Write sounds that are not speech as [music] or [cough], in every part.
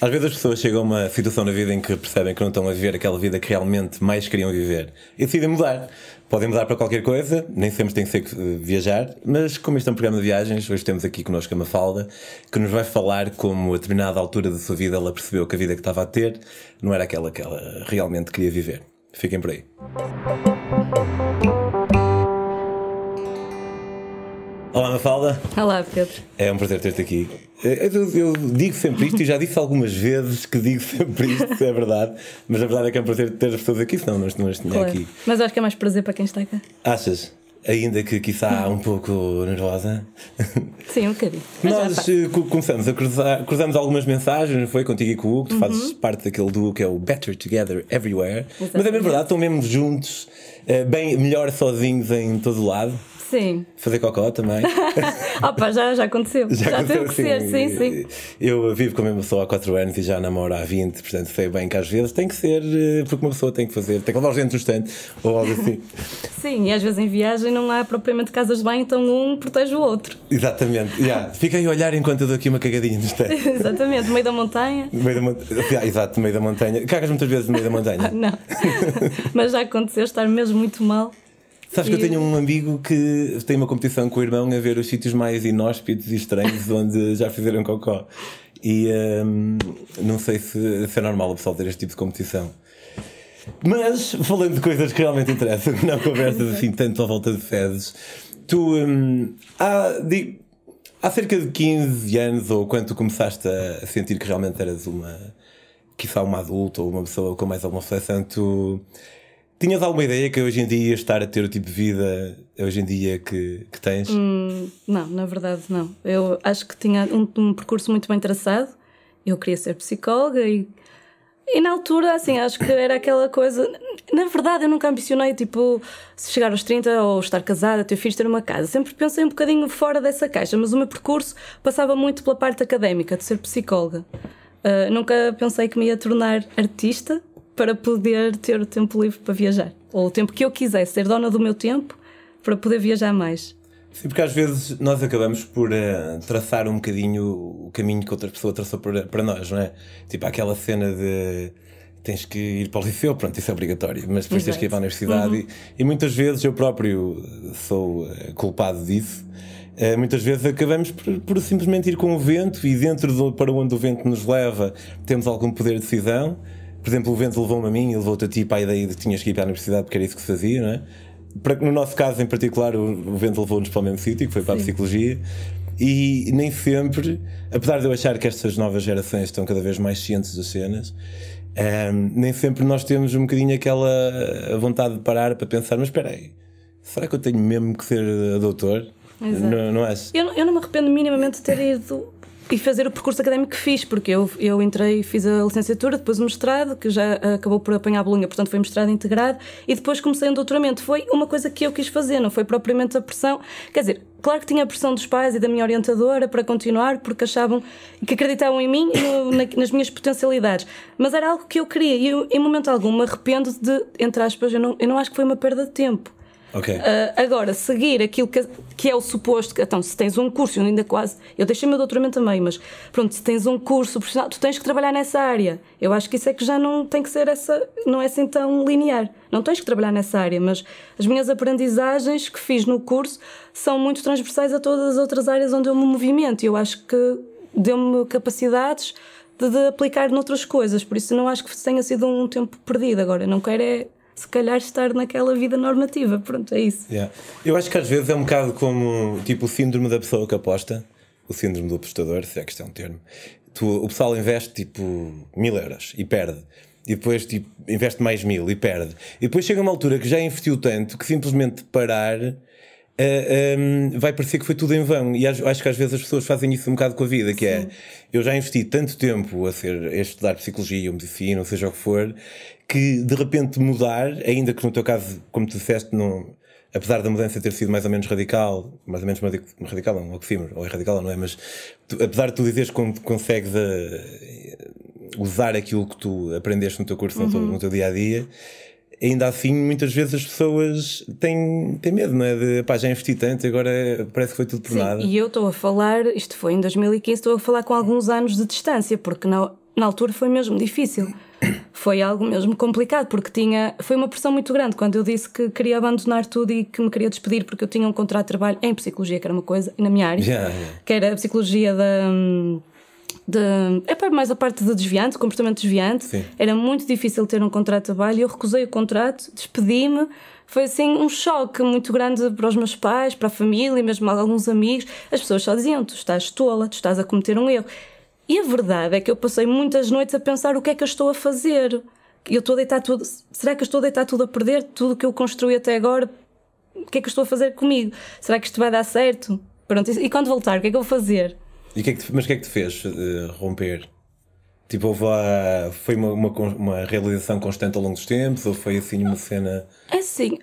Às vezes as pessoas chegam a uma situação na vida em que percebem que não estão a viver aquela vida que realmente mais queriam viver e decidem mudar. Podem mudar para qualquer coisa, nem sempre tem que ser eh, viajar, mas como este é um programa de viagens, hoje temos aqui connosco a Mafalda, que nos vai falar como a determinada altura da sua vida ela percebeu que a vida que estava a ter não era aquela que ela realmente queria viver. Fiquem por aí. Olá, Mafalda. Olá, Pedro. É um prazer ter-te aqui. Eu, eu digo sempre isto e já disse algumas vezes que digo [laughs] sempre isto, é verdade, mas a verdade é que é um prazer ter as pessoas aqui, senão não não as tinha Claro. aqui. Mas acho que é mais prazer para quem está cá. Achas? Ainda que quiçá um pouco nervosa. Sim, um bocadinho. Nós eh, co- começamos a cruzar, cruzamos algumas mensagens, foi contigo e com o Hugo, tu Uhum. fazes parte daquele duo que é o Better Together Everywhere. Mas é bem verdade, estão mesmo juntos, eh, bem melhor sozinhos em todo lado. Sim. Fazer cocó também. [laughs] Opa, já, já aconteceu. Já, teve que ser, sim, sim. Eu vivo com a mesma pessoa há 4 anos e já namoro há 20, portanto sei bem que às vezes tem que ser, eh, porque uma pessoa tem que fazer, tem que levar os dentes no estante ou algo assim. [laughs] Sim, e às vezes em viagem não há propriamente casas de banho, então um protege o outro. Exatamente, yeah. fiquem a olhar enquanto eu dou aqui uma cagadinha no estante. [laughs] Exatamente, no meio da montanha. No meio da montanha. Yeah, exato, no meio da montanha. Cagas muitas vezes no meio da montanha. Não. Mas já aconteceu estar mesmo muito mal. Sabes que eu E- tenho um amigo que tem uma competição com o irmão a ver os sítios mais inóspitos e estranhos [laughs] onde já fizeram cocó. E hum, não sei se, se é normal o pessoal ter este tipo de competição. Mas, falando de coisas que realmente interessam, não conversas assim tanto à volta de fezes, tu hum, há, di- há cerca de 15 anos ou quando tu começaste a sentir que realmente eras uma, quiçá uma adulta ou uma pessoa com mais alguma reflexão, tu tinhas alguma ideia que hoje em dia ias estar a ter o tipo de vida hoje em dia que, que tens? Não, na verdade não. Eu acho que tinha um, um percurso muito bem traçado. Eu queria ser psicóloga e, e na altura, assim, acho que era aquela coisa. Na verdade, eu nunca ambicionei, tipo, se chegar aos 30 ou estar casada, ter filhos, ter uma casa. Sempre pensei um bocadinho fora dessa caixa, mas o meu percurso passava muito pela parte académica, de ser psicóloga. Ah, nunca pensei que me ia tornar artista para poder ter o tempo livre para viajar. Ou o tempo que eu quisesse, ser dona do meu tempo para poder viajar mais. Sim, porque às vezes nós acabamos por eh, traçar um bocadinho o caminho que outra pessoa traçou para, para nós, não é? Tipo aquela cena de tens que ir para o liceu, pronto, isso é obrigatório, mas depois tens que ir para a universidade e, e muitas vezes eu próprio sou eh, culpado disso. Eh, muitas vezes acabamos por, por simplesmente ir com o vento e dentro do, para onde o vento nos leva temos algum poder de decisão. Por exemplo, o vento levou-me a mim e levou-te a ti para a ideia de que tinhas que ir para a universidade porque era isso que se fazia, não é? Para- No nosso caso em particular, o, o vento levou-nos para o mesmo sítio, que foi para a psicologia, e nem sempre, apesar de eu achar que estas novas gerações estão cada vez mais cientes das cenas, ehm, nem sempre nós temos um bocadinho aquela vontade de parar para pensar: mas espera aí, será que eu tenho mesmo que ser doutor? Não, não és? Eu, eu não me arrependo minimamente de ter ido e fazer o percurso académico que fiz, porque eu, eu entrei fiz a licenciatura, depois o mestrado, que já acabou por apanhar a bolunha, portanto foi mestrado integrado, e depois comecei um doutoramento. Foi uma coisa que eu quis fazer, não foi propriamente a pressão. Quer dizer, claro que tinha a pressão dos pais e da minha orientadora para continuar, porque achavam que acreditavam em mim e no- na- nas minhas potencialidades, mas era algo que eu queria e eu, em momento algum, me arrependo de, entre aspas, eu não, eu não acho que foi uma perda de tempo. Ok. Uh, agora, seguir aquilo que, que é o suposto, que, então, se tens um curso, eu ainda quase, eu deixei o meu doutoramento também, mas pronto, se tens um curso profissional, tu tens que trabalhar nessa área. Eu acho que isso é que já não tem que ser essa, não é assim tão linear. Não tens que trabalhar nessa área, mas as minhas aprendizagens que fiz no curso são muito transversais a todas as outras áreas onde eu me movimento. Eu acho que deu-me capacidades de, de aplicar noutras coisas, por isso não acho que tenha sido um tempo perdido. Agora, não quero é se calhar estar naquela vida normativa. Pronto, é isso. Yeah. Eu acho que às vezes é um bocado como tipo o síndrome da pessoa que aposta, o síndrome do apostador, se é que isto é um termo. Tu, o pessoal investe tipo mil euros e perde. E depois tipo, investe mais mil e perde. E depois chega uma altura que já investiu tanto que simplesmente parar eh, um, vai parecer que foi tudo em vão. E acho, acho que às vezes as pessoas fazem isso um bocado com a vida, que é eu já investi tanto tempo a, ser, a estudar psicologia ou medicina, ou seja o que for, que de repente mudar, ainda que no teu caso, como tu disseste, não, apesar da mudança ter sido mais ou menos radical, mais ou menos radi- radical, não, um oxímoro, ou é radical não é, mas tu- apesar de tu dizeres que consegues eh, usar aquilo que tu aprendeste no teu curso, no, teu, no teu dia a dia, ainda assim, muitas vezes as pessoas têm, têm medo, não é? De pá, já investi tanto, agora parece que foi tudo por Sim, nada. e eu estou a falar, isto foi em 2015, estou a falar com alguns anos de distância, porque na, na altura foi mesmo difícil. Foi algo mesmo complicado, porque tinha. Foi uma pressão muito grande quando eu disse que queria abandonar tudo e que me queria despedir, porque eu tinha um contrato de trabalho em psicologia, que era uma coisa, na minha área, Yeah, yeah. que era a psicologia da. De, é para mais a parte de desviante, comportamento desviante. Sim. Era muito difícil ter um contrato de trabalho. Eu recusei o contrato, despedi-me. Foi assim um choque muito grande para os meus pais, para a família, mesmo alguns amigos. As pessoas só diziam: Tu estás tola, tu estás a cometer um erro. E a verdade é que eu passei muitas noites a pensar: o que é que eu estou a fazer? Eu estou a deitar tudo. Será que eu estou a deitar tudo a perder? Tudo que eu construí até agora? O que é que eu estou a fazer comigo? Será que isto vai dar certo? Pronto, e quando voltar, o que é que eu vou fazer? E que é que te- mas o que é que te fez eh, romper? Tipo, houve lá, foi uma, uma, uma realização constante ao longo dos tempos ou foi assim uma cena. É assim,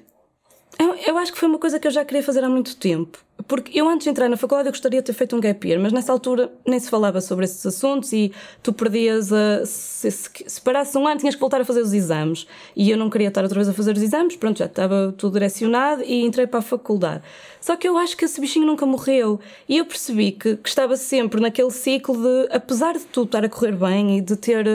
eu, eu acho que foi uma coisa que eu já queria fazer há muito tempo. Porque eu antes de entrar na faculdade eu gostaria de ter feito um gap year, mas nessa altura nem se falava sobre esses assuntos e tu perdias a. Se, se, se parasse um ano tinhas que voltar a fazer os exames. E eu não queria estar outra vez a fazer os exames, pronto, já estava tudo direcionado e entrei para a faculdade. Só que eu acho que esse bichinho nunca morreu. E eu percebi que, que estava sempre naquele ciclo de, apesar de tudo estar a correr bem e de ter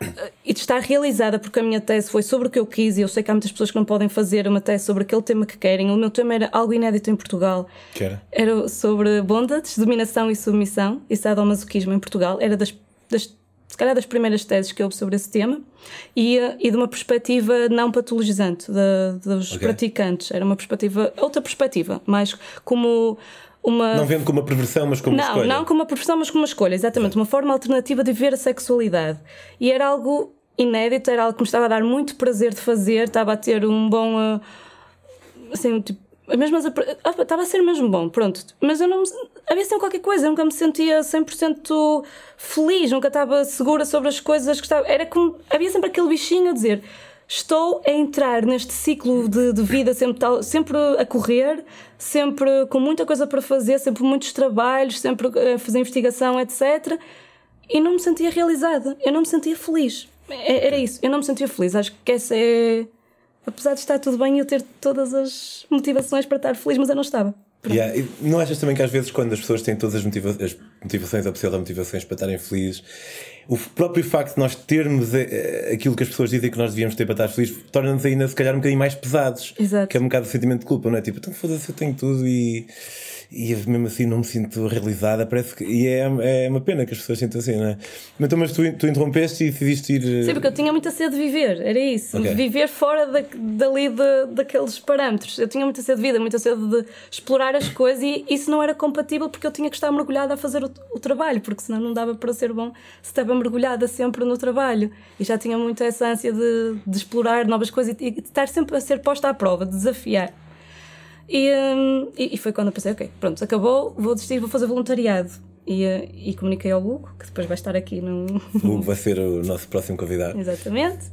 eh, e de estar realizada, porque a minha tese foi sobre o que eu quis, e eu sei que há muitas pessoas que não podem fazer uma tese sobre aquele tema que querem. O meu tema era algo inédito em Portugal. Que era? Era sobre bondades, dominação e submissão e sadomasoquismo em Portugal. Era das, das, se calhar das primeiras teses que houve sobre esse tema e, eh, e de uma perspectiva não patologizante da- dos Ok. praticantes. Era uma perspectiva, outra perspectiva, mais como uma. Não vendo como uma perversão, mas como uma Não, escolha. não como uma profissão, mas como uma escolha, exatamente, uma forma alternativa de ver a sexualidade. E era algo inédito, era algo que me estava a dar muito prazer de fazer, estava a ter um bom. ah, assim, tipo. Mesmo as estava a ser mesmo bom, pronto. Mas eu não. Havia sempre qualquer coisa, eu nunca me sentia 100% feliz, nunca estava segura sobre as coisas que estava. Era como. Havia sempre aquele bichinho a dizer: estou a entrar neste ciclo de, de vida sempre, tal, sempre a correr, sempre com muita coisa para fazer, sempre muitos trabalhos, sempre a fazer investigação, etc. E não me sentia realizada, eu não me sentia feliz. É- Era isso, eu não me sentia feliz. Acho que essa é. Apesar de estar tudo bem e eu ter todas as motivações para estar feliz, mas eu não estava. Yeah, e Não achas também que às vezes quando as pessoas têm todas as, motiva- as motivações ou pseudo-motivações para estarem felizes, o próprio facto de nós termos eh, aquilo que as pessoas dizem que nós devíamos ter para estar felizes torna-nos ainda se calhar um bocadinho mais pesados. Exato. Que é um bocado o sentimento de culpa, não é? Tipo, então foda-se, eu tenho tudo e, e mesmo assim não me sinto realizada. Parece que, e é, é uma pena que as pessoas sintam assim, não é? Então, mas tu, tu interrompeste e decidiste ir. eh, Sim, porque eu tinha muita sede de viver, era isso. Ok. Viver fora da, dali de, daqueles parâmetros. Eu tinha muita sede de vida, muita sede de explorar as coisas e isso não era compatível porque eu tinha que estar mergulhada a fazer o, o trabalho, porque senão não dava para ser bom se estava mergulhada sempre no trabalho. E já tinha muito essa ânsia de, de explorar novas coisas e, e de estar sempre a ser posta à prova, de desafiar. E, hum, e, e foi quando eu pensei, ok, pronto, acabou, vou desistir, vou fazer voluntariado. E, eh, e comuniquei ao Hugo, que depois vai estar aqui no, O Hugo vai ser o nosso próximo convidado. Exatamente.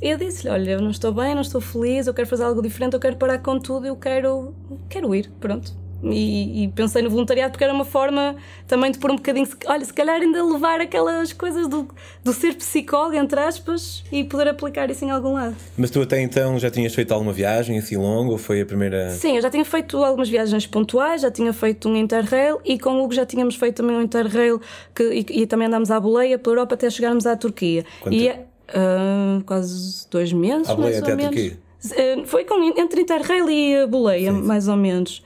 E eu disse-lhe: Olha, eu não estou bem, não estou feliz, eu quero fazer algo diferente, eu quero parar com tudo, eu quero, quero ir. Pronto. E, e pensei no voluntariado porque era uma forma também de pôr um bocadinho, olha, se calhar ainda levar aquelas coisas do, do ser psicólogo, entre aspas, e poder aplicar isso em algum lado. Mas tu até então já tinhas feito alguma viagem assim longa ou foi a primeira. Sim, eu já tinha feito algumas viagens pontuais, já tinha feito um Interrail e com o Hugo já tínhamos feito também um Interrail que, e, e também andámos à boleia pela Europa até chegarmos à Turquia. Quanto e ah, quase dois meses. À boleia até à menos. Turquia? Eh, Foi com, entre Interrail e a boleia, mais ou menos.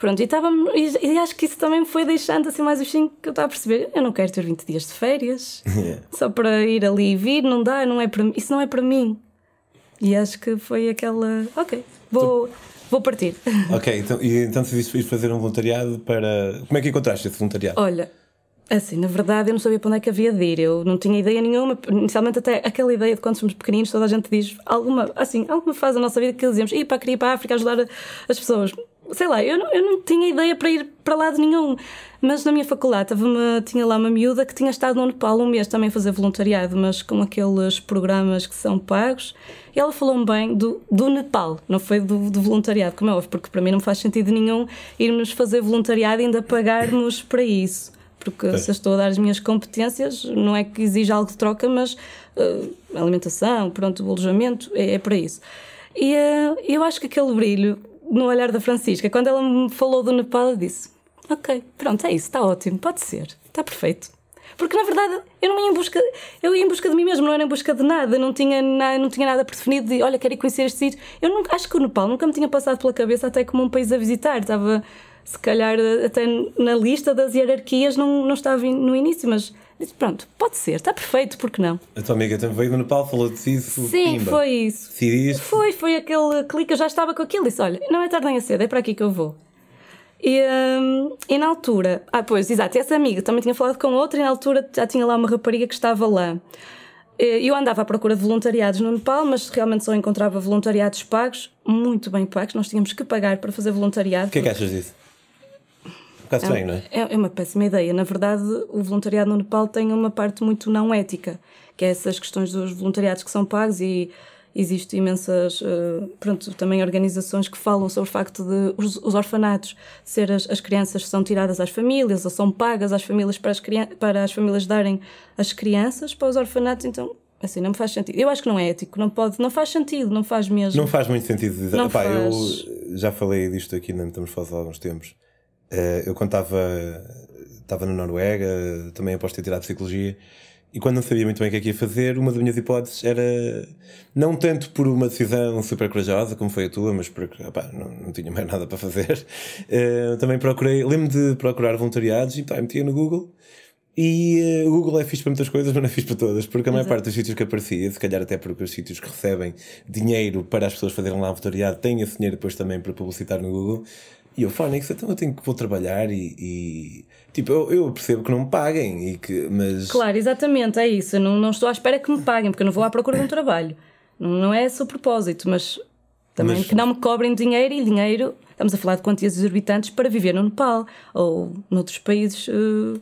Pronto, e, e, e acho que isso também me foi deixando assim mais o bichinho que eu estava a perceber. Eu não quero ter 20 dias de férias Yeah. [laughs] só para ir ali e vir, não dá, não é para, isso não é para mim. E acho que foi aquela. Ok, vou, vou partir. [laughs] Ok, então, e então decidiste fazer um voluntariado para. Como é que encontraste esse voluntariado? Olha, assim, na verdade eu não sabia para onde é que havia de ir, eu não tinha ideia nenhuma. Inicialmente, até aquela ideia de quando somos pequeninos, toda a gente diz alguma, assim, alguma fase da nossa vida que dizemos, ir para querer ir para a África ajudar as pessoas. Sei lá, eu não, eu não tinha ideia para ir para lado nenhum. Mas na minha faculdade uma, tinha lá uma miúda que tinha estado no Nepal um mês também a fazer voluntariado, mas com aqueles programas que são pagos. E ela falou-me bem do, do Nepal, não foi do, do voluntariado, como é óbvio, porque para mim não faz sentido nenhum irmos fazer voluntariado e ainda pagarmos para isso. Porque se eu estou a dar as minhas competências, não é que exija algo de troca, mas eh, alimentação, pronto, o alojamento, é, é para isso. E eh, eu acho que aquele brilho no olhar da Francisca, quando ela me falou do Nepal, eu disse: Ok, pronto, é isso, está ótimo, pode ser, está perfeito. Porque na verdade eu não ia em busca, eu ia em busca de mim mesmo, não era em busca de nada, não tinha, na, não tinha nada preferido de olha, quero ir conhecer este sítio. Eu nunca, acho que o Nepal nunca me tinha passado pela cabeça até como um país a visitar, estava se calhar até na lista das hierarquias não, não estava no início, mas disse, pronto, pode ser, está perfeito, porque não? A tua amiga também veio do Nepal, falou de isso. Sim, pimba. foi isso. Decidiste? Foi, foi aquele clique, eu já estava com aquilo, disse, olha, não é tarde nem a cedo, é para aqui que eu vou. E, hum, e na altura, ah, pois, exato, essa amiga também tinha falado com outra e na altura já tinha lá uma rapariga que estava lá. Eu andava à procura de voluntariados no Nepal, mas realmente só encontrava voluntariados pagos, muito bem pagos, nós tínhamos que pagar para fazer voluntariado. O que é que achas disso? Bocado estranho, não é? É, é uma péssima ideia. Na verdade, o voluntariado no Nepal tem uma parte muito não ética, que é essas questões dos voluntariados que são pagos e existem imensas, uh, pronto, também organizações que falam sobre o facto de os, os orfanatos ser as, as, crianças são tiradas às famílias ou são pagas às famílias para as, para as famílias darem as crianças para os orfanatos, então assim não me faz sentido. Eu acho que não é ético, não pode, não faz sentido, não faz mesmo. Não faz muito sentido. Não Epá, faz. Eu já falei disto aqui, não estamos falando há alguns tempos. Uh, eu quando estava, estava na Noruega, também após ter tirado psicologia, e quando não sabia muito bem o que é que ia fazer, uma das minhas hipóteses era não tanto por uma decisão super corajosa como foi a tua, mas porque opá, não, não tinha mais nada para fazer. Uh, [laughs] também procurei, lembro de procurar voluntariados e pá, metia no Google. E uh, o Google é fixe para muitas coisas, mas não é fixe para todas, porque a maior parte dos sítios que aparecia, se calhar até porque os sítios que recebem dinheiro para as pessoas fazerem lá voluntariado têm esse dinheiro depois também para publicitar no Google. E eu, Fónix, então eu tenho que vou trabalhar e, e Tipo, eu, eu, percebo que não me paguem, e que, mas. Claro, exatamente, é isso. Eu não, não estou à espera que me paguem, porque eu não vou à procura de um trabalho. Não, não é esse o propósito, mas também mas... que não me cobrem dinheiro e dinheiro. Estamos a falar de quantias exorbitantes para viver no Nepal ou noutros países. Uh,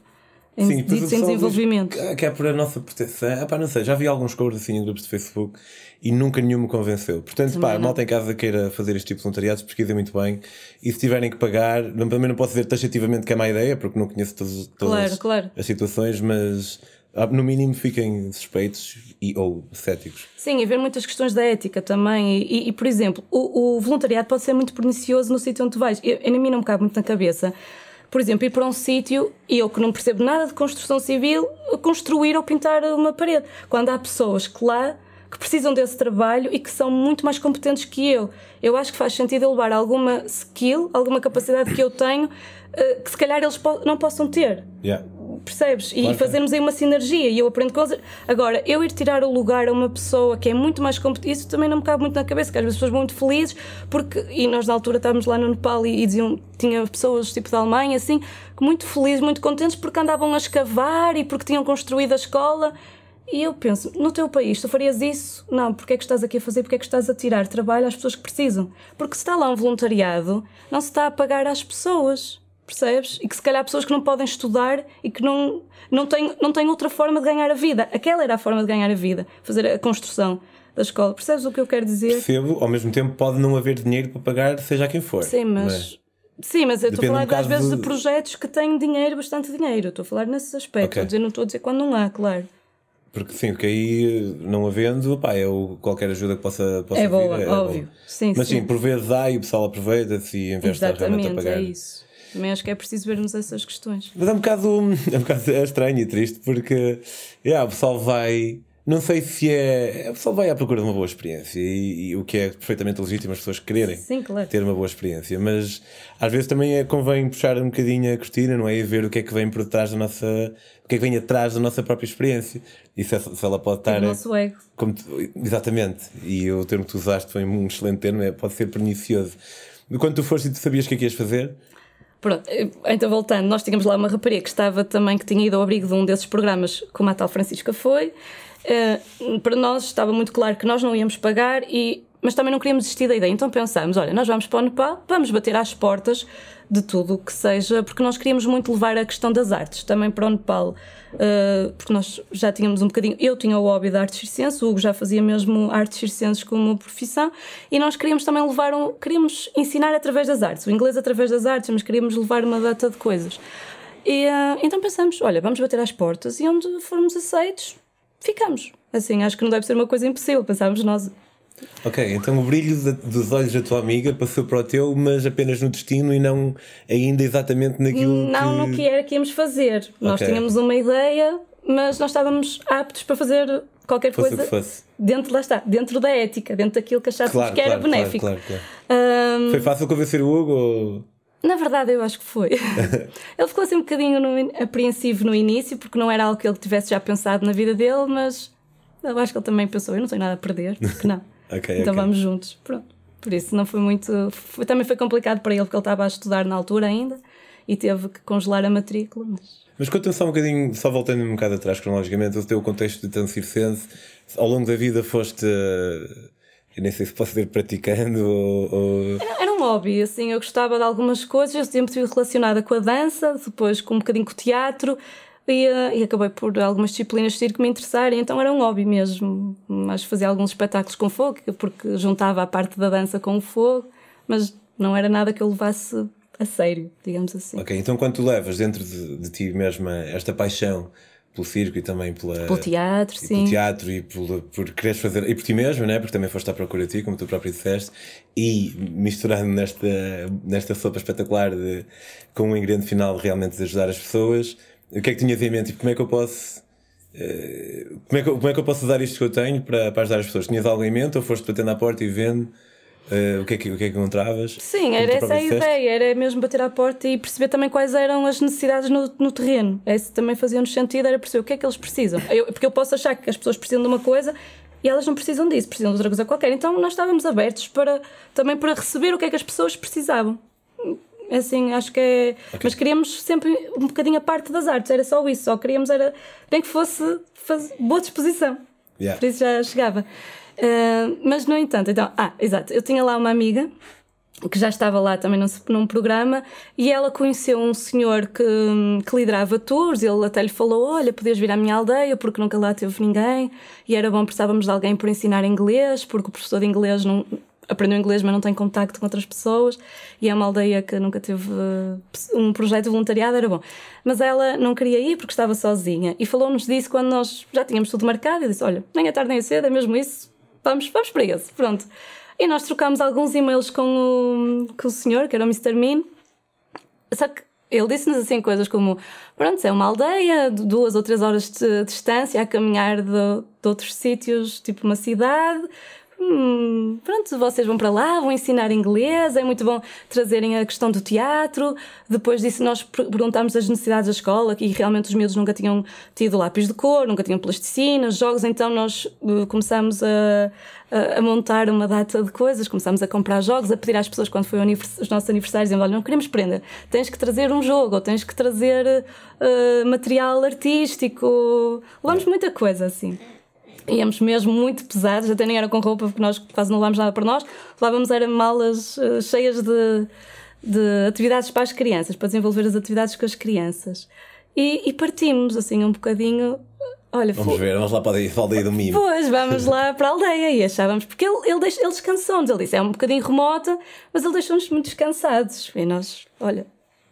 em, Sim, ditos em desenvolvimento. Que é por a nossa proteção. Ah, pá, não sei, já vi alguns cores assim em grupos de Facebook e nunca nenhum me convenceu. Portanto, Também pá, a malta em casa queira fazer este tipo de voluntariados, pesquisem muito bem. E se tiverem que pagar, também não posso dizer taxativamente que é má ideia, porque não conheço todas, todas claro, claro. as situações, mas ah, no mínimo fiquem suspeitos e, ou céticos. Sim, haver muitas questões da ética também. E, e, por exemplo, o, o, voluntariado pode ser muito pernicioso no sítio onde tu vais. Eu, a mim não me cabe muito na cabeça por exemplo, ir para um sítio e eu que não percebo nada de construção civil, construir ou pintar uma parede. Quando há pessoas que lá que precisam desse trabalho e que são muito mais competentes que eu. Eu acho que faz sentido eu levar alguma skill, alguma capacidade que eu tenho, eh, que se calhar eles não possam ter. Yeah. Percebes? Claro, e fazermos aí uma sinergia e eu aprendo coisas. Agora, eu ir tirar o lugar a uma pessoa que é muito mais competente, isso também não me cabe muito na cabeça, que às vezes as pessoas vão muito felizes, porque, e nós na altura estávamos lá no Nepal e, e diziam, tinha pessoas tipo da Alemanha, assim, muito felizes, muito contentes porque andavam a escavar e porque tinham construído a escola. E eu penso, no teu país, tu farias isso? Não, porque é que estás aqui a fazer? Porque é que estás a tirar trabalho às pessoas que precisam? Porque se está lá um voluntariado, não se está a pagar às pessoas, percebes? E que se calhar pessoas que não podem estudar e que não, não, têm, não têm outra forma de ganhar a vida. Aquela era a forma de ganhar a vida, fazer a construção da escola. Percebes o que eu quero dizer? Percebo, ao mesmo tempo pode não haver dinheiro para pagar, seja quem for. Sim, mas. mas... Sim, mas eu estou a falar um às vezes de... de... projetos que têm dinheiro, bastante dinheiro. Estou a falar nesse aspecto. Okay. não estou a dizer quando não há, claro. Porque sim, porque aí não havendo, pá, é o, qualquer ajuda que possa, possa é boa, vir, é óbvio. Bom. Sim, Mas sim, sim, por vezes há e o pessoal aproveita-se e em vez de realmente a pagar. É isso. Também acho que é preciso vermos essas questões. Mas é um bocado, [laughs] é um bocado estranho e triste porque yeah, o pessoal vai não sei se é. O pessoal vai à procura de uma boa experiência e, e o que é perfeitamente legítimo as pessoas quererem Sim, claro. ter uma boa experiência, mas às vezes também é, convém puxar um bocadinho a cortina, não é? E ver o que é que vem por trás da nossa. o que é que vem atrás da nossa própria experiência e se, se ela pode estar. o nosso ego. Como, exatamente, e o termo que tu usaste foi um excelente termo, é, pode ser pernicioso. Quando tu foste e tu sabias o que é que ias fazer, Pronto, então voltando, nós tínhamos lá uma rapariga que estava também, que tinha ido ao abrigo de um desses programas, como a tal Francisca foi, Uh, para nós estava muito claro que nós não íamos pagar, e, mas também não queríamos desistir da ideia. Então pensámos: olha, nós vamos para o Nepal, vamos bater às portas de tudo o que seja, porque nós queríamos muito levar a questão das artes também para o Nepal, uh, porque nós já tínhamos um bocadinho. Eu tinha o hobby da artes circenses, o Hugo já fazia mesmo artes circenses como profissão, e nós queríamos também levar um. queríamos ensinar através das artes, o inglês através das artes, mas queríamos levar uma data de coisas. E, uh, então pensamos: olha, vamos bater às portas e onde formos aceitos ficamos. Assim, acho que não deve ser uma coisa impossível, pensámos nós. Ok, então o brilho dos olhos da tua amiga passou para o teu, mas apenas no destino e não ainda exatamente naquilo não que... no que era que íamos fazer. Okay. Nós tínhamos uma ideia, mas nós estávamos aptos para fazer qualquer Fosse coisa dentro, lá está, dentro da ética, dentro daquilo que achássemos Claro, que era claro, benéfico. claro, claro. Ahm, Foi fácil convencer o Hugo? Ou... na verdade, eu acho que foi. [laughs] ele ficou assim um bocadinho no apreensivo no início, porque não era algo que ele tivesse já pensado na vida dele, mas eu acho que ele também pensou: eu não tenho nada a perder, porque não? [laughs] Ok, então ok. vamos juntos. Pronto. Por isso não foi muito. foi- também foi complicado para ele, porque ele estava a estudar na altura ainda e teve que congelar a matrícula. Mas... Mas conta-me só um bocadinho, só voltando um bocado atrás cronologicamente, o teu contexto de tão circense, ao longo da vida foste, eh, eu nem sei se posso dizer praticando ou... ou- Era um hobby, assim, eu gostava de algumas coisas, eu sempre estive relacionada com a dança, depois com um bocadinho com o teatro e, eh, e acabei por algumas disciplinas de circo me interessarem, então era um hobby mesmo. Mas fazia alguns espetáculos com fogo, porque juntava a parte da dança com o fogo, mas não era nada que eu levasse a sério, digamos assim. Ok, então quando tu levas dentro de, de ti mesma esta paixão pelo circo e também pela... Pelo teatro, e sim. pelo teatro e por, por quereres fazer, e por ti mesmo, né? porque também foste à procura de ti, como tu próprio disseste, e misturando nesta, nesta sopa espetacular de, com um ingrediente final realmente de ajudar as pessoas, o que é que tinhas em mente? Tipo, como é que eu posso. eh, como, é que, como é que eu posso usar isto que eu tenho para, para ajudar as pessoas? Tinhas algo em mente ou foste batendo à porta e vendo eh, o, que é que, o que é que encontravas? Sim, era essa a ideia, era mesmo bater à porta e perceber também quais eram as necessidades no, no terreno. Esse também fazia-nos sentido, era perceber o que é que eles precisam. Eu- porque eu posso achar que as pessoas precisam de uma coisa e elas não precisam disso, precisam de outra coisa qualquer. Então nós estávamos abertos para, também para receber o que é que as pessoas precisavam. Assim, acho que é. Mas queríamos sempre um bocadinho a parte das artes, era só isso, só queríamos era nem que fosse faz... boa disposição. Yeah. Por isso já chegava. Ah, mas, no entanto, então, ah, exato, eu tinha lá uma amiga que já estava lá também num, num programa e ela conheceu um senhor que, que liderava tours. Ele até lhe falou: Olha, podias vir à minha aldeia porque nunca lá teve ninguém e era bom, precisávamos de alguém para ensinar inglês, porque o professor de inglês não. Aprendeu inglês, mas não tem contacto com outras pessoas, e é uma aldeia que nunca teve eh, um projeto de voluntariado, era bom. Mas ela não queria ir porque estava sozinha, e falou-nos disso quando nós já tínhamos tudo marcado. E disse: Olha, nem é tarde nem é cedo, é mesmo isso, vamos, vamos para esse. Pronto. E nós trocámos alguns e-mails com o, com o senhor, que era o Mr. Min. Só que ele disse-nos assim coisas como: pronto, é uma aldeia, de duas ou três horas de distância a caminhar de, de outros sítios, tipo uma cidade. Hum, pronto, vocês vão para lá, vão ensinar inglês, é muito bom trazerem a questão do teatro. Depois disso, nós per- perguntámos as necessidades da escola, e realmente os miúdos nunca tinham tido lápis de cor, nunca tinham plasticina, jogos, então nós eh, começámos a, a, a montar uma data de coisas, começámos a comprar jogos, a pedir às pessoas quando foi os nossos aniversários, dizendo, olha, não queremos prenda, tens que trazer um jogo, ou tens que trazer eh, material artístico, levamos muita coisa assim. Íamos mesmo muito pesados, até nem era com roupa, porque nós quase não levámos nada para nós. Levávamos era malas eh, cheias de, de atividades para as crianças, para desenvolver as atividades com as crianças. E, e partimos, assim, um bocadinho. Olha, Vamos fo- ver, vamos lá para a aldeia- a do Mimo. Pois, vamos lá para a aldeia e achávamos, porque ele, ele, deixa- ele descansou-nos, ele disse, é um bocadinho remota, mas ele deixou-nos muito descansados. E nós, olha,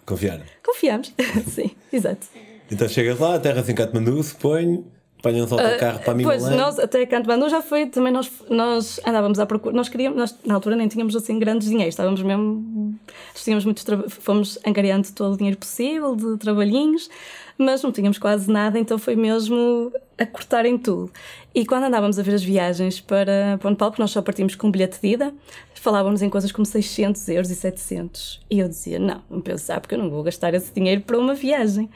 Confiar. confiamos. [laughs] Sim, exato. Então chegas lá, aterras em Katmandu, suponho, apanham-se autocarro para a Ah, Pois, Mimolã. nós até Canto já foi, também nós, nós andávamos à procura, nós queríamos, nós na altura nem tínhamos assim grandes dinheiros, estávamos mesmo, tínhamos muitos, fomos angariando todo o dinheiro possível de trabalhinhos, mas não tínhamos quase nada, então foi mesmo a cortar em tudo. E quando andávamos a ver as viagens para, para o Nepal, porque nós só partimos com um bilhete de ida, falávamos em coisas como 600 euros e 700. E eu dizia, não, não pensar, porque eu não vou gastar esse dinheiro para uma viagem.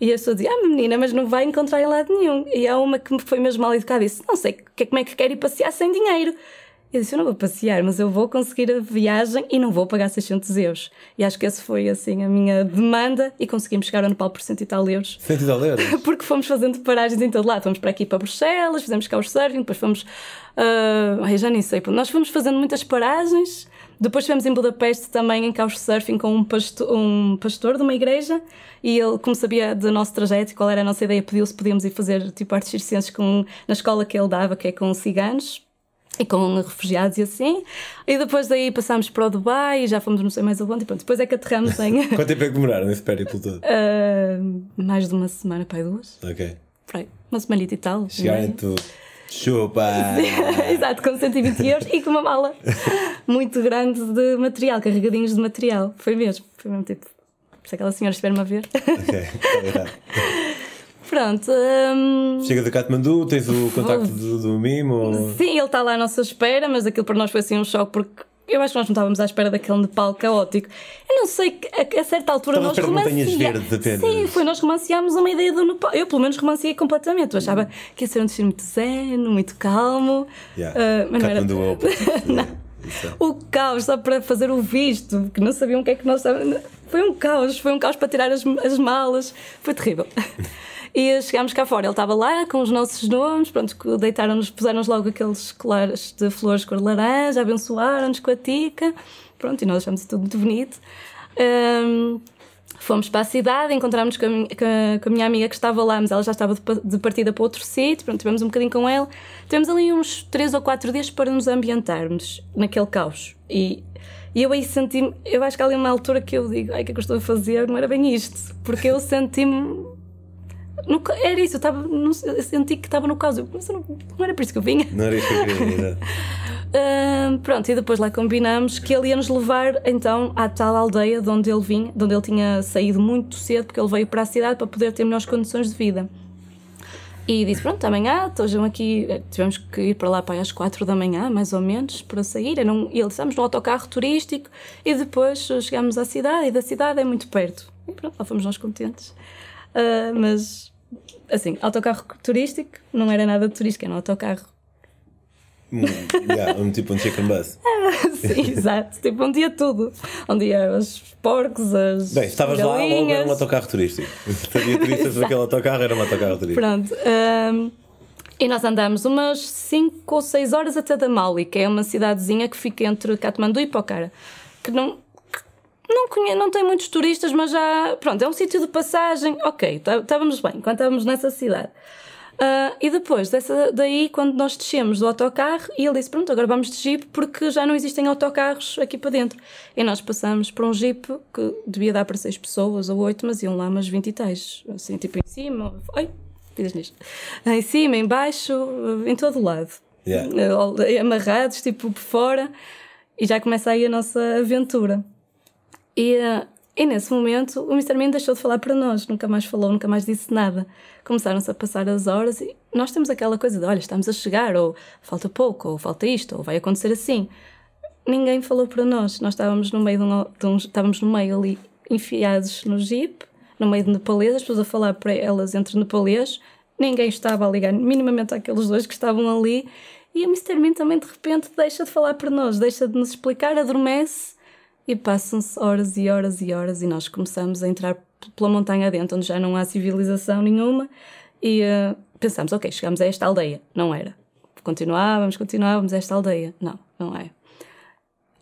E a pessoa dizia, ah, menina, mas não vai encontrar em lado nenhum. E há uma que me foi mesmo mal educada e disse, não sei como é que quer ir passear sem dinheiro. Eu disse, eu não vou passear, mas eu vou conseguir a viagem e não vou pagar 600 euros. E acho que essa foi, assim, a minha demanda e conseguimos chegar ao Nepal por 100 e tal euros. 100 e tal euros. [laughs] Porque fomos fazendo paragens em todo lado. Fomos para aqui para Bruxelas, fizemos couchsurfing, depois fomos. ah, ai, já nem sei. Nós fomos fazendo muitas paragens. Depois estivemos em Budapeste também em couchsurfing com um pastor, um pastor de uma igreja e ele, como sabia do nosso trajeto e qual era a nossa ideia, pediu se podíamos ir fazer tipo artes circenses com, na escola que ele dava, que é com ciganos e com refugiados e assim. E depois daí passámos para o Dubai e já fomos não sei mais aonde e pronto. Depois é que aterramos em [laughs] Quanto tempo é que demoraram nesse périplo todo? ah, mais de uma semana, pai, duas. Ok. Por aí, uma semanita e tal. Chegarem tu. Chupa! [laughs] Exato, com 120 euros e com uma mala [laughs] muito grande de material, carregadinhos de material. Foi mesmo, foi mesmo tipo. Se aquela senhora estiver-me a ver. ok, obrigado. [laughs] pronto. hum, Chega de Katmandu, tens o contacto do, do Mimo? Ou... Sim, ele está lá à nossa espera, mas aquilo para nós foi assim um choque porque eu acho que nós não estávamos à espera daquele Nepal caótico. Eu não sei, que a, a certa altura Estava nós romanceámos. Sim, foi, nós romanceámos uma ideia do Nepal. Eu, pelo menos, romanceei completamente. Eu achava que ia ser um destino muito zen, muito calmo. Yeah. Ah, mas não era- é o [laughs] é. o caos só para fazer o visto, que não sabiam o que é que nós estávamos. Foi um caos, foi um caos para tirar as, as malas, foi terrível. [laughs] E chegámos cá fora, ele estava lá com os nossos nomes, pronto, deitaram-nos, puseram-nos logo aqueles colares de flores cor de laranja, abençoaram-nos com a tica, pronto, e nós achamos tudo muito bonito. Hum, Fomos para a cidade, encontramos com com a- minha amiga que estava lá, mas ela já estava de, pa- de partida para outro sítio. Pronto, tivemos um bocadinho com ela. Tivemos ali uns 3 ou 4 dias para nos ambientarmos naquele caos. E, e eu aí senti-me. Eu acho que ali uma altura que eu digo: ai, o que é que eu estou a fazer? Não era bem isto. Porque eu senti-me. No Era isso, eu, estava, no- eu senti que estava no caos. Eu, mas não, não era por isso que eu vinha. Não era isso que eu queria. [laughs] Ahn, pronto, e depois lá combinamos que ele ia nos levar então à tal aldeia de onde ele vinha, de onde ele tinha saído muito cedo, porque ele veio para a cidade para poder ter melhores condições de vida. E disse: Pronto, amanhã estejam aqui. eh, Tivemos que ir para lá para às quatro da manhã, mais ou menos, para sair. E ele estamos no autocarro turístico e depois eh, chegámos à cidade e da cidade é muito perto. E pronto, lá fomos nós contentes. Ah, mas, assim, autocarro turístico não era nada de turístico, era um autocarro yeah, um tipo um chicken bus. [laughs] Sim, exato. Tipo, um dia tudo. Um dia os porcos, as. Bem, estavas lá, logo era um galinhas. autocarro turístico. [laughs] Havia turistas naquele autocarro, era um autocarro turístico. Pronto. hum, e nós andamos umas 5 ou 6 horas até Damali, que é uma cidadezinha que fica entre Katmandu e Pokhara. Que não. Não, conhe, não tem muitos turistas, mas já. Pronto, é um sítio de passagem. Ok, tá- estávamos bem quando estávamos nessa cidade. Ah, e depois dessa, daí, quando nós descemos do autocarro, e ele disse: Pronto, agora vamos de jeep porque já não existem autocarros aqui para dentro. E nós passamos por um jeep que devia dar para seis pessoas ou oito, mas iam lá umas 20 e tais. Assim, tipo em cima. Oi, fiz nisto. Em cima, em baixo, em todo lado. Yeah. Amarrados, tipo por fora. E já começa aí a nossa aventura. E, e nesse momento o Mr. Bean deixou de falar para nós, nunca mais falou, nunca mais disse nada. Começaram-se a passar as horas e nós temos aquela coisa de: olha, estamos a chegar, ou falta pouco, ou falta isto, ou vai acontecer assim. Ninguém falou para nós. Nós estávamos no meio, de um, de um- estávamos no meio ali, enfiados no jeep, no meio de nepalês, as pessoas a falar para elas entre nepalês. Ninguém estava a ligar minimamente àqueles dois que estavam ali. E o Mr. Bean também de repente deixa de falar para nós, deixa de nos explicar, adormece e passam-se horas e horas e horas e nós começamos a entrar pela montanha adentro, onde já não há civilização nenhuma e eh, pensamos, ok, chegamos a esta aldeia. Não era. Continuávamos, continuávamos a esta aldeia. Não, não é.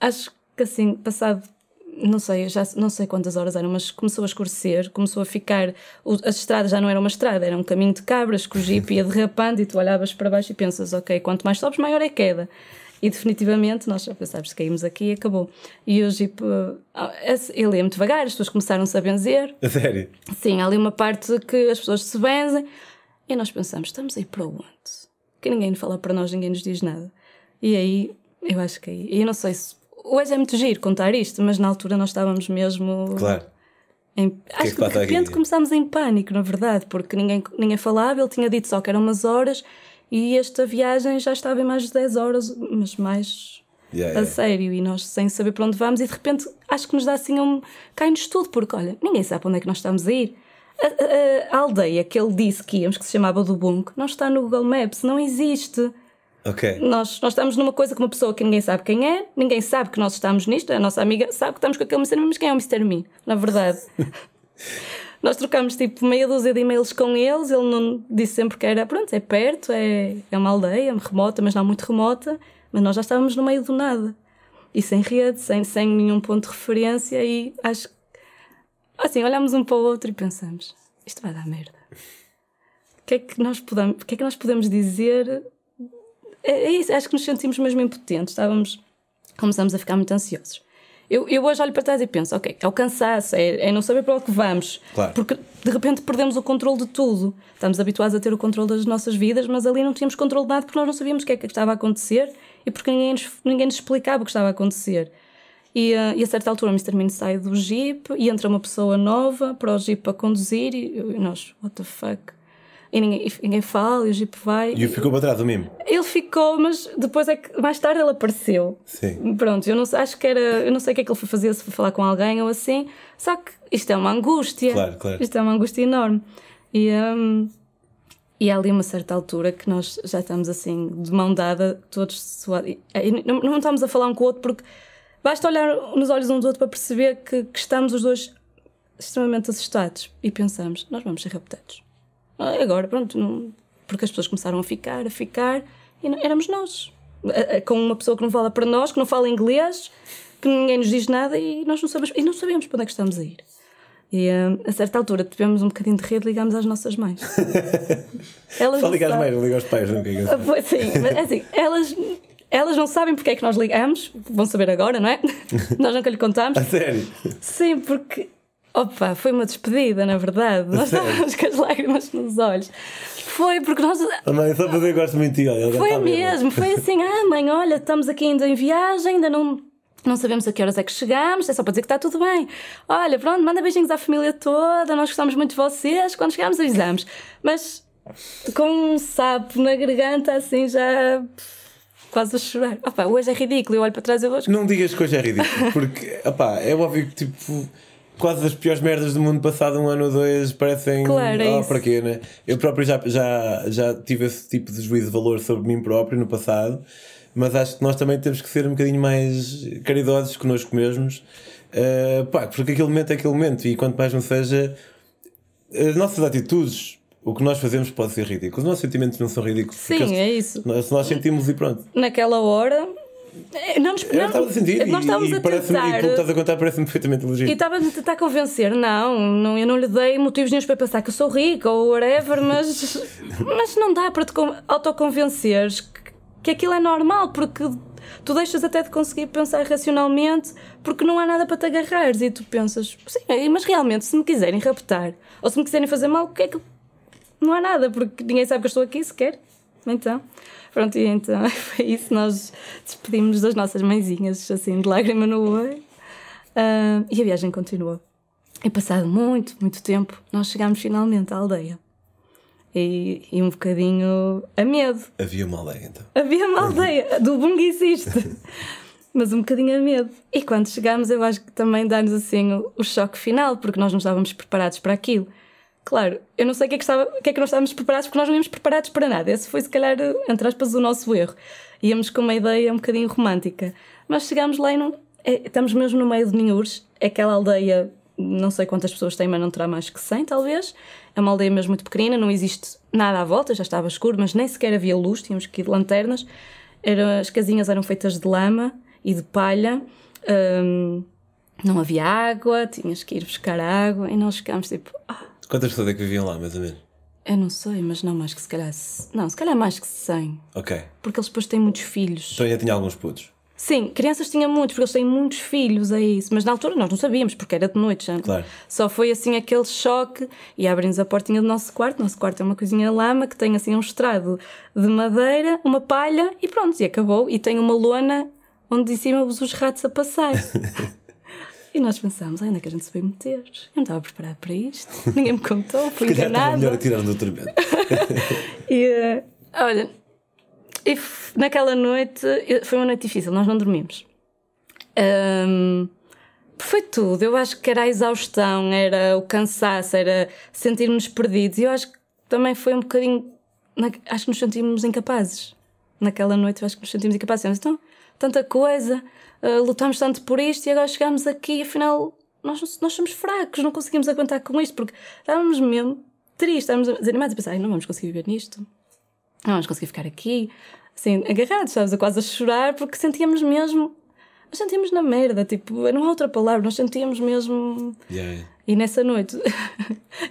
Acho que assim, passado, não sei, já não sei quantas horas eram, mas começou a escurecer, começou a ficar. As estradas já não eram uma estrada, era um caminho de cabras que o jeep ia derrapando e tu olhavas para baixo e pensas, ok, quanto mais sobes, maior é a queda. E definitivamente nós já pensámos que caímos aqui e acabou. E esse- ele ia muito devagar, as pessoas começaram-se a benzer. A sério. Sim, há ali uma parte que as pessoas se benzem e nós pensamos, estamos aí para onde? Que ninguém fala para nós, ninguém nos diz nada. E aí, eu acho que aí, e eu não sei se. Hoje é muito giro contar isto, mas na altura nós estávamos mesmo. Claro. Em, que é acho que que, passa de repente aqui? começámos em pânico, na verdade, porque ninguém, ninguém falava, ele tinha dito só que eram umas horas e esta viagem já estava em mais de 10 horas, mas mais Yeah, a yeah. sério, e nós sem saber para onde vamos, e de repente acho que nos dá assim um. cai-nos tudo, porque olha, ninguém sabe para onde é que nós estamos a ir. A, a- a aldeia que ele disse que íamos, que se chamava do Bunco, não está no Google Maps, não existe. Ok. Nós, nós estamos numa coisa com uma pessoa que ninguém sabe quem é, ninguém sabe que nós estamos nisto, a nossa amiga sabe que estamos com aquele Mr. Me, mas quem é o Mr. Me? Na verdade. [laughs] nós trocamos tipo meia dúzia de e-mails com eles, ele não disse sempre que era, pronto, é perto, é, é uma aldeia remota, mas não muito remota, mas nós já estávamos no meio do nada. E sem rede, sem, sem nenhum ponto de referência, e acho que. Assim, olhamos um para o outro e pensamos: isto vai dar merda. O que é que nós podemos, que é que nós podemos dizer é, é isso, acho que nos sentimos mesmo impotentes, estávamos, começamos a ficar muito ansiosos. Eu, eu hoje olho para trás e penso, ok, é o cansaço, é, é não saber para onde que vamos, Claro. porque de repente perdemos o controle de tudo. Estamos habituados a ter o controle das nossas vidas, mas ali não tínhamos controle de nada porque nós não sabíamos o que é que estava a acontecer e porque ninguém nos, ninguém nos explicava o que estava a acontecer. E, eh, e a certa altura o Mr. Min sai do jeep e entra uma pessoa nova para o jeep a conduzir e, e nós, what the fuck? E ninguém, e ninguém fala, e o Jeep vai. E ficou para trás, o mimo. Ele ficou, mas depois é que mais tarde ele apareceu. Sim. Pronto, eu não sei- acho que era, eu não sei o que é que ele foi fazer, se foi falar com alguém ou assim. Só que isto é uma angústia. Claro, claro. Isto é uma angústia enorme. E, hum, e há ali uma certa altura que nós já estamos assim, de mão dada, todos suados. Não, não estamos a falar um com o outro porque basta olhar nos olhos um do outro para perceber que, que estamos os dois extremamente assustados e pensamos, nós vamos ser raptados. Ah, Agora, pronto, não- porque as pessoas começaram a ficar, a ficar, e não- éramos nós. Com uma pessoa que não fala para nós, que não fala inglês, que ninguém nos diz nada e nós não sabemos, e não sabemos para onde é que estamos a ir. E ah, a certa altura tivemos um bocadinho de rede, ligámos às nossas mães. [laughs] Elas Só ligar às mães, não ligar aos pais, não eu ah, Sim, mas é assim, elas, elas não sabem porque é que nós ligamos, vão saber agora, não é? [laughs] nós nunca lhe contamos. A sério? Sim, porque opa, foi uma despedida, na verdade. Nós [laughs] estávamos com as lágrimas nos olhos. Foi porque nós. Oh, mãe, só para dizer que gosto muito de ti. olha, Foi mesmo, foi assim: ah, mãe, olha, estamos aqui ainda em viagem, ainda não. Não sabemos a que horas é que chegamos, é só para dizer que está tudo bem. Olha, pronto, manda beijinhos à família toda, nós gostamos muito de vocês. Quando chegarmos, avisamos. Mas com um sapo na garganta, assim, já quase a chorar. Opa, hoje é ridículo, eu olho para trás e vou. Não digas que hoje é ridículo, porque opá, é óbvio que tipo. Quase as piores merdas do mundo passado um ano ou dois parecem. Claro, é oh, para quê, né? Eu próprio já, já, já tive esse tipo de juízo de valor sobre mim próprio no passado, mas acho que nós também temos que ser um bocadinho mais caridosos connosco mesmos, eh, pá, porque aquele momento é aquele momento, e quanto mais não seja, as nossas atitudes, o que nós fazemos pode ser ridículo. Os nossos sentimentos não são ridículos. Sim, é isso. nós, nós sentimos e pronto. Naquela hora. Eh, Não nos, não, estava a sentir nós e, estávamos e a parece-me, e tentar. como estás a contar parece-me perfeitamente E legítimo. estava a tentar convencer, não, não, eu não lhe dei motivos nenhum para pensar que eu sou rica ou whatever, mas, [laughs] mas não dá para te con- autoconvenceres que, que aquilo é normal, porque tu deixas até de conseguir pensar racionalmente porque não há nada para te agarrares e tu pensas, sim, mas realmente se me quiserem raptar ou se me quiserem fazer mal, o que é que. Não há nada, porque ninguém sabe que eu estou aqui sequer. Então, pronto, e então [laughs] foi isso. Nós despedimos das nossas mãezinhas, assim, de lágrima no olho. Ah, e a viagem continuou. E passado muito, muito tempo, nós chegámos finalmente à aldeia. E, e um bocadinho a medo. Havia uma aldeia então. Havia uma aldeia, do que existe. [laughs] Mas um bocadinho a medo. E quando chegámos, eu acho que também dá-nos assim o, o choque final, porque nós não estávamos preparados para aquilo. Claro, eu não sei o que, é que, estava, que é que nós estávamos preparados, porque nós não íamos preparados para nada. Esse foi, se calhar, entre aspas, o nosso erro. Íamos com uma ideia um bocadinho romântica. Mas chegámos lá e não. é- estamos mesmo no meio de Ninhures, aquela aldeia, não sei quantas pessoas tem, mas não terá mais que 100, talvez. É uma aldeia mesmo muito pequenina, não existe nada à volta, já estava escuro, mas nem sequer havia luz, tínhamos que ir de lanternas. Era, as casinhas eram feitas de lama e de palha. hum, não havia água, tinhas que ir buscar água e nós ficámos tipo, ah, Quantas pessoas é que viviam lá, mais ou menos? eu não sei, mas não mais que se calhar. se- Não, se calhar mais que 100. Ok. Porque eles depois têm muitos filhos. Então já tinha alguns putos. Sim, crianças tinham muitos, porque eles têm muitos filhos, é isso. Mas na altura nós não sabíamos, porque era de noite já. Claro. Só foi assim aquele choque e abrimos a portinha do nosso quarto. Nosso quarto é uma coisinha lama que tem assim um estrado de madeira, uma palha e pronto, e acabou. E tem uma lona onde em cima os ratos a passar. [laughs] e nós pensámos, "Ai, onde é que a gente se veio meter? Eu não estava preparado para isto. [laughs] Ninguém me contou, fui melhor enganada. a tirar do doutoramento. [laughs] E eh, olha, e naquela noite foi uma noite difícil, nós não dormimos. Ahm, foi tudo, eu acho que era a exaustão, era o cansaço, era sentirmos perdidos. E eu acho que também foi um bocadinho. Acho que nos sentimos incapazes. Naquela noite, eu acho que nos sentimos incapazes. Então, tanta coisa, ah, lutámos tanto por isto e agora chegamos aqui e afinal nós, nós somos fracos, não conseguimos aguentar com isto porque estávamos mesmo tristes, estávamos desanimados a pensar, "Ai, não vamos conseguir viver nisto, não vamos conseguir ficar aqui, assim, agarrados, estávamos quase a chorar porque sentíamos mesmo, nós sentíamos na merda, tipo, não há outra palavra, nós sentíamos mesmo. Yeah. E nessa noite, [laughs] eu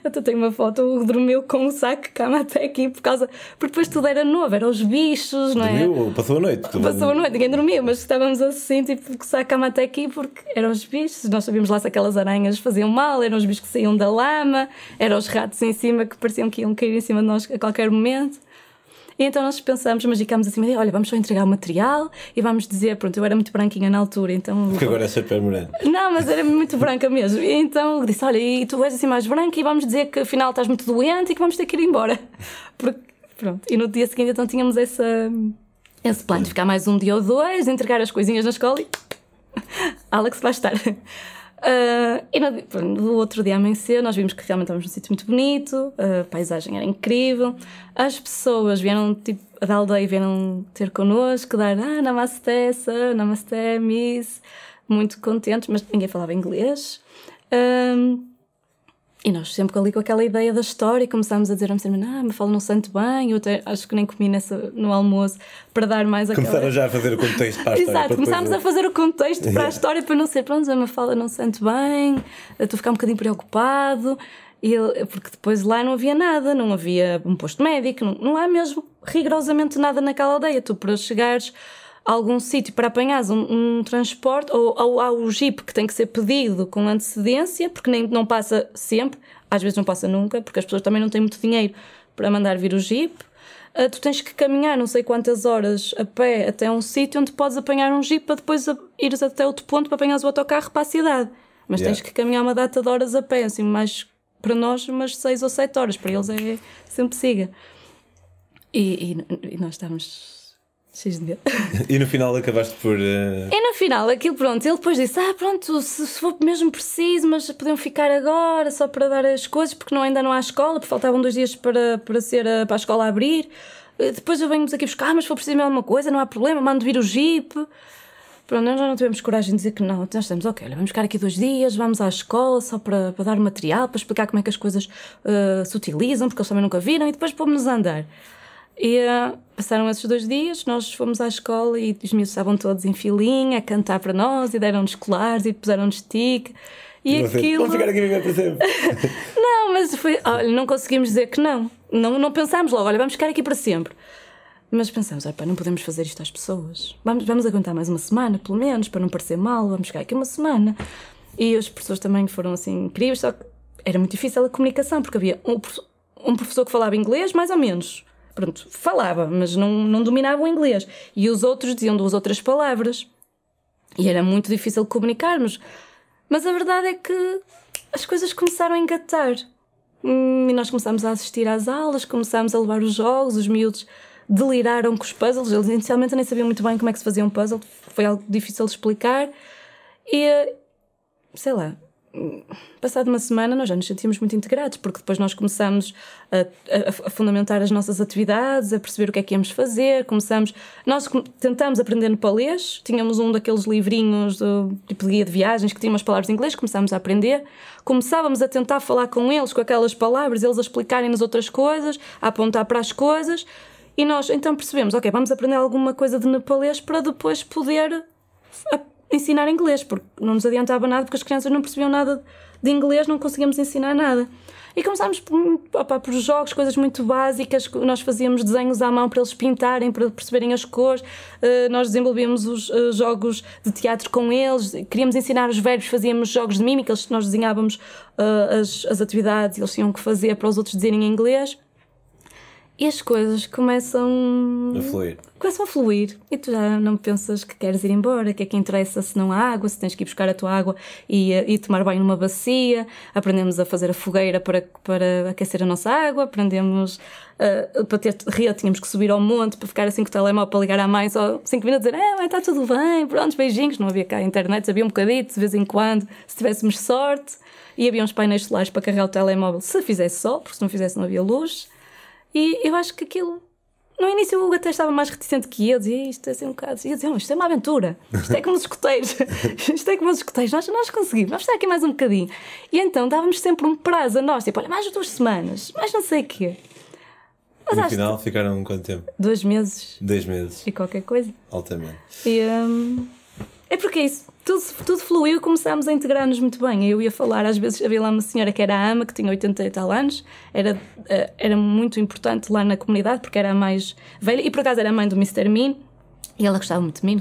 até tenho uma foto, o dormiu com um saco de cama até aqui por causa. Porque depois tudo era novo, eram os bichos, não é? Dormiu ou passou a noite? Passou a noite, ninguém dormia, mas estávamos assim, tipo, com a cama até aqui, porque eram os bichos. Nós sabíamos lá se aquelas aranhas faziam mal, eram os bichos que saíam da lama, eram os ratos em cima que pareciam que iam cair em cima de nós a qualquer momento. E então nós pensámos, magicámos assim, olha, vamos só entregar o material e vamos dizer, pronto, eu era muito branquinha na altura, então. Porque agora é super morena. Não, mas era muito branca mesmo. E então disse, olha, e tu és assim mais branca e vamos dizer que afinal estás muito doente e que vamos ter que ir embora. [laughs] Porque, pronto. E no dia seguinte então tínhamos essa, esse plano de ficar mais um dia ou dois, entregar as coisinhas na escola e. [laughs] Alex vai estar. Uh, e no, no, outro dia amanhecer, nós vimos que realmente estávamos num sítio muito bonito, a paisagem era incrível, as pessoas vieram, tipo, da aldeia vieram ter connosco, dar ah, Namaste, sir, Namaste, Miss, muito contentes, mas ninguém falava inglês. Uh, e nós sempre ali com aquela ideia da história começámos a dizer a ah, me fala não santo bem, eu até acho que nem comi nessa, no almoço para dar mais aquela... Começaram já a fazer o contexto para a história. Exato, começámos depois... a fazer o contexto para a história para não ser, pronto, a me fala não santo bem, estou a ficar um bocadinho preocupado, e porque depois lá não havia nada, não havia um posto médico, não, não há mesmo rigorosamente nada naquela aldeia. Tu para chegares algum sítio para apanhares um, um transporte ou, ou ao jeep que tem que ser pedido com antecedência, porque nem não passa sempre, às vezes não passa nunca, porque as pessoas também não têm muito dinheiro para mandar vir o jeep. Uh, tu tens que caminhar não sei quantas horas a pé até um sítio onde podes apanhar um jeep para depois ires até outro ponto para apanhares o autocarro para a cidade. Mas yeah. tens que caminhar uma data de horas a pé, assim, mais para nós umas 6 ou 7 horas, para eles é sempre siga. E, e, e nós estávamos De. [laughs] E no final acabaste por. Uh... E no final, aquilo pronto, ele depois disse: Ah, pronto, se, se for mesmo preciso, mas podiam ficar agora só para dar as coisas, porque não, ainda não há escola, porque faltavam dois dias para, para, ser a, para a escola abrir. Eh, depois eu venho-vos aqui buscar, mas se for preciso mesmo alguma coisa, não há problema, mando vir o jeep. Pronto, nós já não tivemos coragem de dizer que não. Nós estamos, ok, vamos ficar aqui dois dias, vamos à escola só para, para dar material, para explicar como é que as coisas uh, se utilizam, porque eles também nunca viram, e depois pomos-nos a andar. E uh, passaram esses dois dias, nós fomos à escola e os miúdos estavam todos em filinha a cantar para nós e deram-nos colares e puseram-nos tique. E Você, aquilo. Vamos ficar aqui viver para sempre. [laughs] não, mas foi. Olha, não conseguimos dizer que não. Não, não pensámos logo, olha, vamos ficar aqui para sempre. Mas pensamos, olha, não podemos fazer isto às pessoas. Vamos, vamos aguentar mais uma semana, pelo menos, para não parecer mal, vamos ficar aqui uma semana. E as pessoas também foram assim incríveis, só que era muito difícil a comunicação, porque havia um, um professor que falava inglês, mais ou menos pronto, falava, mas não, não dominava o inglês. E os outros diziam duas outras palavras. E era muito difícil comunicarmos. Mas a verdade é que as coisas começaram a engatar. Hum, e nós começámos a assistir às aulas, começámos a levar os jogos, os miúdos deliraram com os puzzles. Eles inicialmente nem sabiam muito bem como é que se fazia um puzzle, foi algo difícil de explicar. E sei lá, passado uma semana nós já nos sentimos muito integrados, porque depois nós começamos a, a, a, fundamentar as nossas atividades, a perceber o que é que íamos fazer, começamos, nós tentamos aprender no palês, tínhamos um daqueles livrinhos do tipo de guia de viagens que tinha umas palavras em inglês, começámos a aprender, começávamos a tentar falar com eles com aquelas palavras, eles a explicarem-nos outras coisas, a apontar para as coisas, e nós então percebemos, ok, vamos aprender alguma coisa de nepalês para depois poder ensinar inglês, porque não nos adiantava nada, porque as crianças não percebiam nada de inglês, não conseguíamos ensinar nada. E começámos por, opa, por jogos, coisas muito básicas. Nós fazíamos desenhos à mão para eles pintarem, para perceberem as cores. Uh, nós desenvolvíamos os uh, jogos de teatro com eles. Queríamos ensinar os verbos, fazíamos jogos de mímica. Nós desenhávamos uh, as, as atividades eles tinham que fazer para os outros dizerem em inglês e as coisas começam a fluir. Começam a fluir e tu já não pensas que queres ir embora, que é que interessa se não há água, se tens que ir buscar a tua água e, e tomar banho numa bacia. Aprendemos a fazer a fogueira para, para aquecer a nossa água, aprendemos uh, para ter ria, tínhamos que subir ao monte para ficar assim com o telemóvel para ligar à mãe, só 5 minutos dizer, é, mãe, está tudo bem, pronto, beijinhos. Não havia cá internet, havia um bocadito de vez em quando, se tivéssemos sorte. E havia uns painéis solares para carregar o telemóvel se fizesse sol, porque se não fizesse não havia luz. E eu acho que aquilo. No início o Hugo até estava mais reticente que eu, dizia isto é assim um bocado. E eu dizia, oh, isto é uma aventura, isto é como os escoteiros, [laughs] isto é como os escoteiros, nós, nós conseguimos, vamos estar aqui mais um bocadinho. E então dávamos sempre um prazo a nós, tipo, olha, mais duas semanas, mais não sei o quê. Mas no final ficaram quanto tempo? Dois meses. Dois meses. E qualquer coisa. Altamente. E, um, é porque é isso tudo, tudo fluiu e começámos a integrar-nos muito bem. Eu ia falar, às vezes havia lá uma senhora que era ama, que tinha 80 e tal anos, era, eh, era muito importante lá na comunidade, porque era a mais velha, e por acaso era a mãe do Mr. Mean, e ela gostava muito de mim,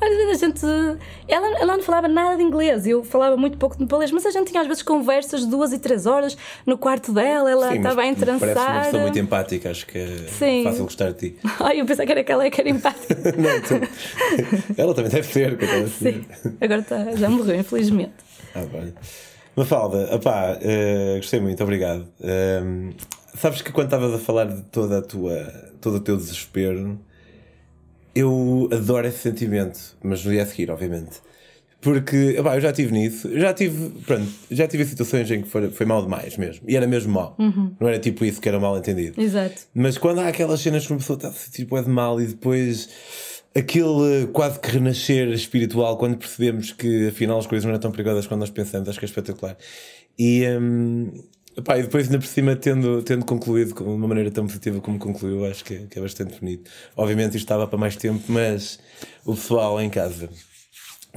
Às vezes a gente. Ela, ela não falava nada de inglês, eu falava muito pouco de nepalês, mas a gente tinha às vezes conversas de duas e três horas no quarto dela, ela Sim, estava a Parece uma entrançar. pessoa muito empática, acho que é Sim. fácil gostar de ti. [laughs] Ai, eu pensei que era aquela que era empática. [laughs] Não, tu- [laughs] Ela também deve ser, coitada. Sim, agora tá, já morreu, infelizmente. Ah, olha. Mafalda, opá, eh, gostei muito, obrigado. Ehm, sabes que quando estavas a falar de toda a tua, todo o teu desespero, eu adoro esse sentimento, mas no dia a seguir, obviamente. Porque, opá, eu já tive nisso, já tive, pronto, já tive situações em que foi, foi mal demais mesmo, e era mesmo mal. Não era tipo isso que era mal entendido. Exato. Mas quando há aquelas cenas que uma pessoa está a se sentir bué de mal e depois aquele quase que renascer espiritual quando percebemos que afinal as coisas não eram tão perigosas quando nós pensamos, acho que é espetacular. E, hum, epá, e depois ainda por cima tendo, tendo concluído de uma maneira tão positiva como concluiu, acho que, é- que é bastante bonito. Obviamente isto estava para mais tempo, mas o pessoal em casa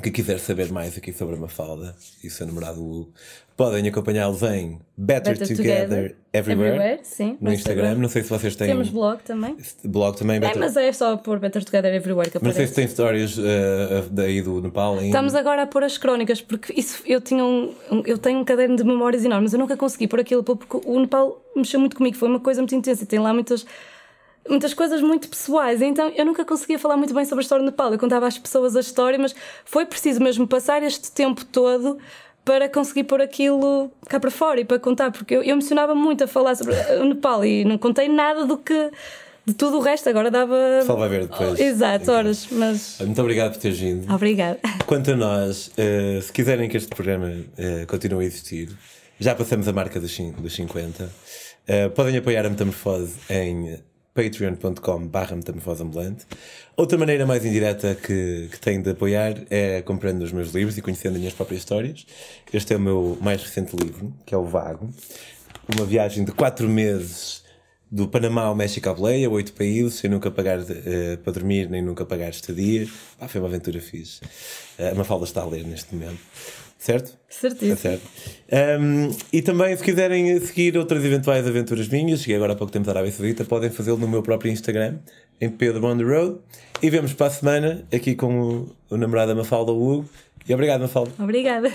que quiser saber mais aqui sobre a Mafalda e o seu namorado Hugo, podem acompanhá-los em Better, Better Together, Together, Everywhere, Everywhere, sim, no Instagram. Instagram. Não sei se vocês têm Temos blog também. blog também. É, Better... mas é só pôr Better Together Everywhere que Mas não sei aparece. se tem histórias eh, daí do Nepal ainda. Estamos agora a pôr as crónicas, porque isso eu tinha um, eu tenho um caderno de memórias enorme, mas eu nunca consegui pôr aquilo porque o Nepal mexeu muito comigo, foi uma coisa muito intensa tem lá muitas muitas coisas muito pessoais, então eu nunca conseguia falar muito bem sobre a história do Nepal. Eu contava às pessoas a história, mas foi preciso mesmo passar este tempo todo para conseguir pôr aquilo cá para fora e para contar, porque eu, eu emocionava muito a falar sobre o Nepal e não contei nada do que de tudo o resto, agora dava Só vai ver depois. Exato, horas, mas Muito obrigado por teres vindo. obrigada. Quanto a nós, eh, se quiserem que este programa eh, continue a existir, já passamos a marca dos, dos 50. eh, podem apoiar a Metamorfose em patreon.com barra metamorfoseambulante. Outra maneira mais indireta que, que têm de apoiar é comprando os meus livros e conhecendo as minhas próprias histórias. Este é o meu mais recente livro, que é o Vago. Uma viagem de 4 meses do Panamá ao México à Boleia, oito países, sem nunca pagar eh, para dormir, nem nunca pagar estadia. Pá, foi uma aventura fixe. Eh, a Mafalda está a ler neste momento. Certo? Certíssimo. É certo. Um, e também, se quiserem seguir outras eventuais aventuras minhas, cheguei agora há pouco tempo da Arábia Saudita, podem fazê-lo no meu próprio Instagram, em Pedro on the Road. E vemos para a semana aqui com o, o namorado da Mafalda, Hugo. E obrigado, Mafalda. Obrigada.